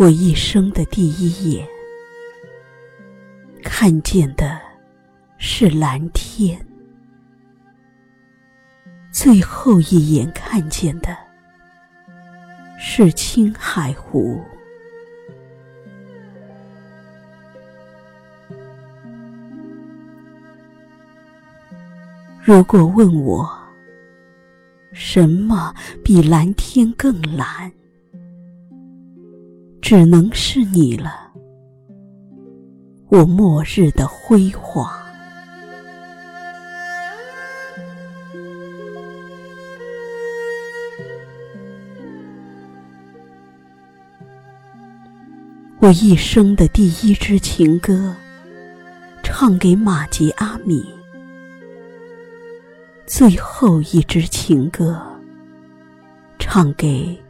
我一生的第一眼，看见的是蓝天；最后一眼看见的是青海湖。如果问我，什么比蓝天更蓝？只能是你了，我末日的辉煌。我一生的第一支情歌，唱给马吉阿米；最后一支情歌，唱给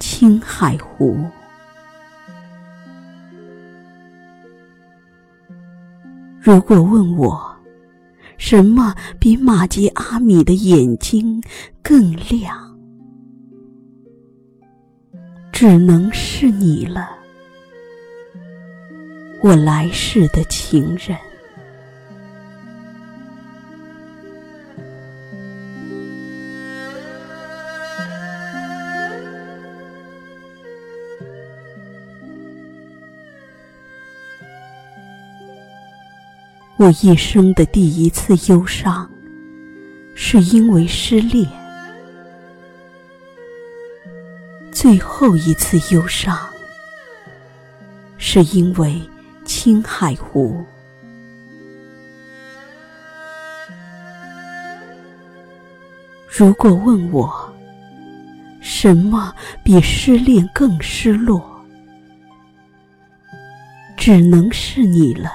青海湖。如果问我，什么比玛吉阿米的眼睛更亮，只能是你了，我来世的情人。我一生的第一次忧伤，是因为失恋；最后一次忧伤，是因为青海湖。如果问我，什么比失恋更失落，只能是你了。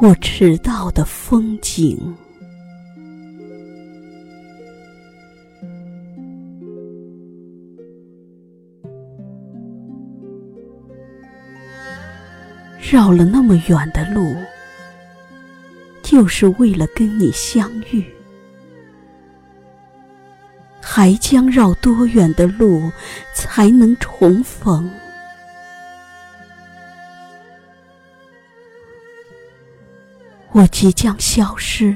我迟到的风景，绕了那么远的路，就是为了跟你相遇，还将绕多远的路才能重逢？我即将消失，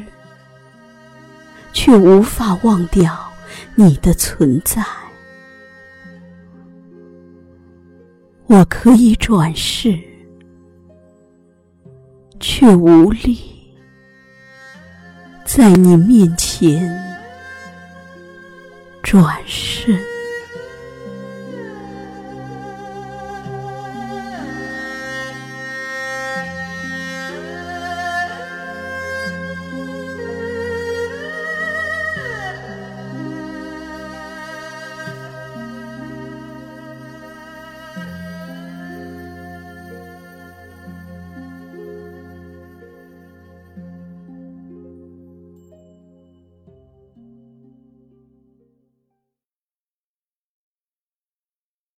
却无法忘掉你的存在。我可以转世，却无力在你面前转身。